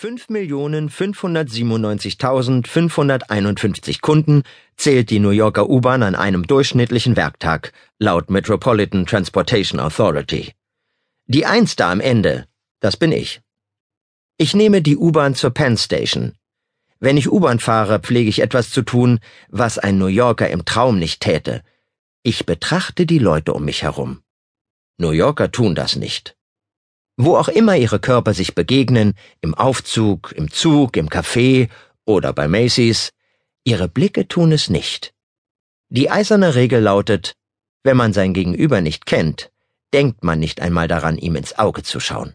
5.597.551 Kunden zählt die New Yorker U-Bahn an einem durchschnittlichen Werktag, laut Metropolitan Transportation Authority. Die Eins da am Ende, das bin ich. Ich nehme die U-Bahn zur Penn Station. Wenn ich U-Bahn fahre, pflege ich etwas zu tun, was ein New Yorker im Traum nicht täte. Ich betrachte die Leute um mich herum. New Yorker tun das nicht. Wo auch immer ihre Körper sich begegnen, im Aufzug, im Zug, im Café oder bei Macy's, ihre Blicke tun es nicht. Die eiserne Regel lautet, wenn man sein Gegenüber nicht kennt, denkt man nicht einmal daran, ihm ins Auge zu schauen.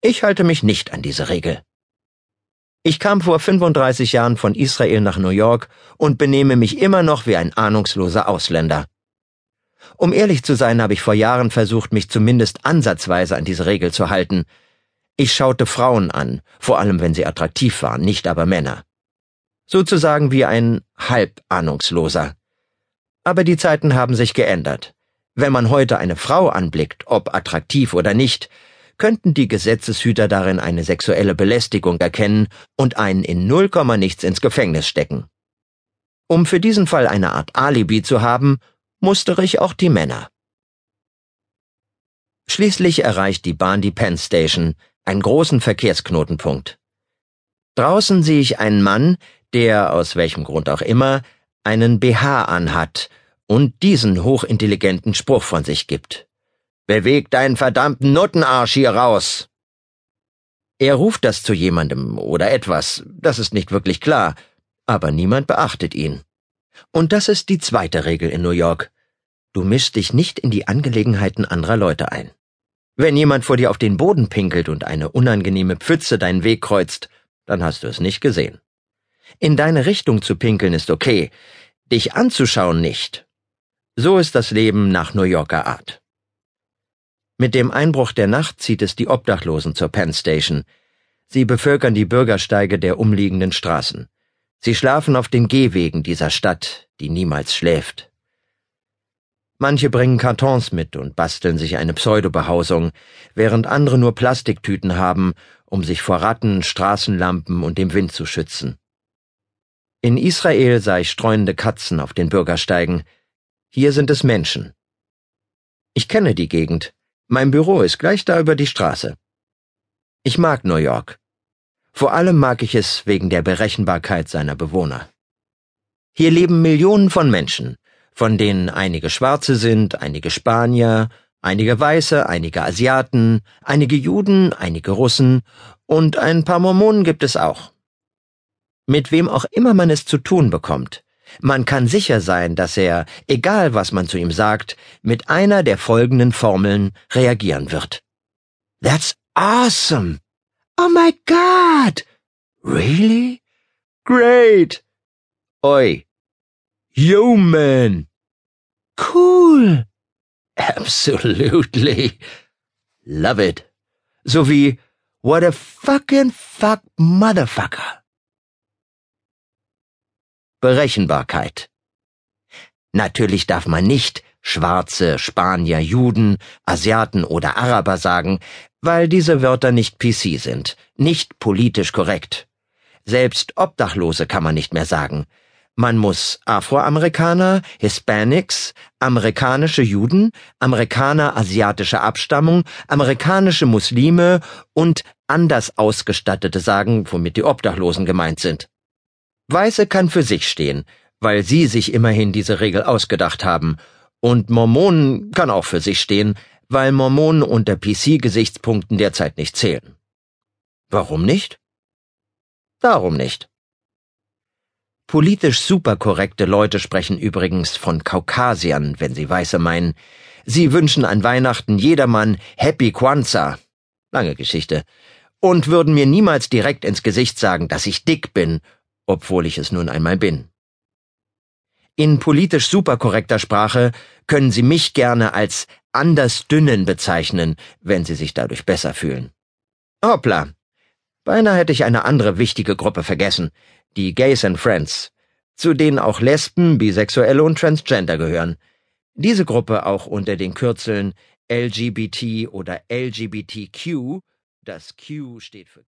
Ich halte mich nicht an diese Regel. Ich kam vor 35 Jahren von Israel nach New York und benehme mich immer noch wie ein ahnungsloser Ausländer. Um ehrlich zu sein, habe ich vor Jahren versucht, mich zumindest ansatzweise an diese Regel zu halten. Ich schaute Frauen an, vor allem wenn sie attraktiv waren, nicht aber Männer. Sozusagen wie ein Halbahnungsloser. Aber die Zeiten haben sich geändert. Wenn man heute eine Frau anblickt, ob attraktiv oder nicht, könnten die Gesetzeshüter darin eine sexuelle Belästigung erkennen und einen in null Komma nichts ins Gefängnis stecken. Um für diesen Fall eine Art Alibi zu haben, mustere ich auch die Männer. Schließlich erreicht die Bahn die Penn Station, einen großen Verkehrsknotenpunkt. Draußen sehe ich einen Mann, der, aus welchem Grund auch immer, einen BH anhat und diesen hochintelligenten Spruch von sich gibt. Beweg deinen verdammten Nuttenarsch hier raus! Er ruft das zu jemandem oder etwas, das ist nicht wirklich klar, aber niemand beachtet ihn. Und das ist die zweite Regel in New York. Du mischst dich nicht in die Angelegenheiten anderer Leute ein. Wenn jemand vor dir auf den Boden pinkelt und eine unangenehme Pfütze deinen Weg kreuzt, dann hast du es nicht gesehen. In deine Richtung zu pinkeln ist okay, dich anzuschauen nicht. So ist das Leben nach New Yorker Art. Mit dem Einbruch der Nacht zieht es die Obdachlosen zur Penn Station. Sie bevölkern die Bürgersteige der umliegenden Straßen. Sie schlafen auf den Gehwegen dieser Stadt, die niemals schläft. Manche bringen Kartons mit und basteln sich eine Pseudobehausung, während andere nur Plastiktüten haben, um sich vor Ratten, Straßenlampen und dem Wind zu schützen. In Israel sah ich streunende Katzen auf den Bürgersteigen. Hier sind es Menschen. Ich kenne die Gegend. Mein Büro ist gleich da über die Straße. Ich mag New York. Vor allem mag ich es wegen der Berechenbarkeit seiner Bewohner. Hier leben Millionen von Menschen, von denen einige Schwarze sind, einige Spanier, einige Weiße, einige Asiaten, einige Juden, einige Russen und ein paar Mormonen gibt es auch. Mit wem auch immer man es zu tun bekommt, man kann sicher sein, dass er, egal was man zu ihm sagt, mit einer der folgenden Formeln reagieren wird. That's awesome! Oh my God! Really? Great! Oi, Human. Cool. Absolutely. Love it. So wie What a fucking fuck motherfucker. Berechenbarkeit. Natürlich darf man nicht Schwarze, Spanier, Juden, Asiaten oder Araber sagen, weil diese Wörter nicht PC sind, nicht politisch korrekt. Selbst Obdachlose kann man nicht mehr sagen, man muss Afroamerikaner, Hispanics, amerikanische Juden, Amerikaner asiatischer Abstammung, amerikanische Muslime und anders Ausgestattete sagen, womit die Obdachlosen gemeint sind. Weiße kann für sich stehen, weil sie sich immerhin diese Regel ausgedacht haben, und Mormonen kann auch für sich stehen, weil Mormonen unter PC-Gesichtspunkten derzeit nicht zählen. Warum nicht? Darum nicht. Politisch superkorrekte Leute sprechen übrigens von Kaukasiern, wenn sie Weiße meinen. Sie wünschen an Weihnachten jedermann Happy Kwanzaa. Lange Geschichte. Und würden mir niemals direkt ins Gesicht sagen, dass ich dick bin, obwohl ich es nun einmal bin. In politisch superkorrekter Sprache können Sie mich gerne als anders dünnen bezeichnen, wenn Sie sich dadurch besser fühlen. Hoppla. Beinahe hätte ich eine andere wichtige Gruppe vergessen die Gays and Friends, zu denen auch Lesben, Bisexuelle und Transgender gehören. Diese Gruppe auch unter den Kürzeln LGBT oder LGBTQ, das Q steht für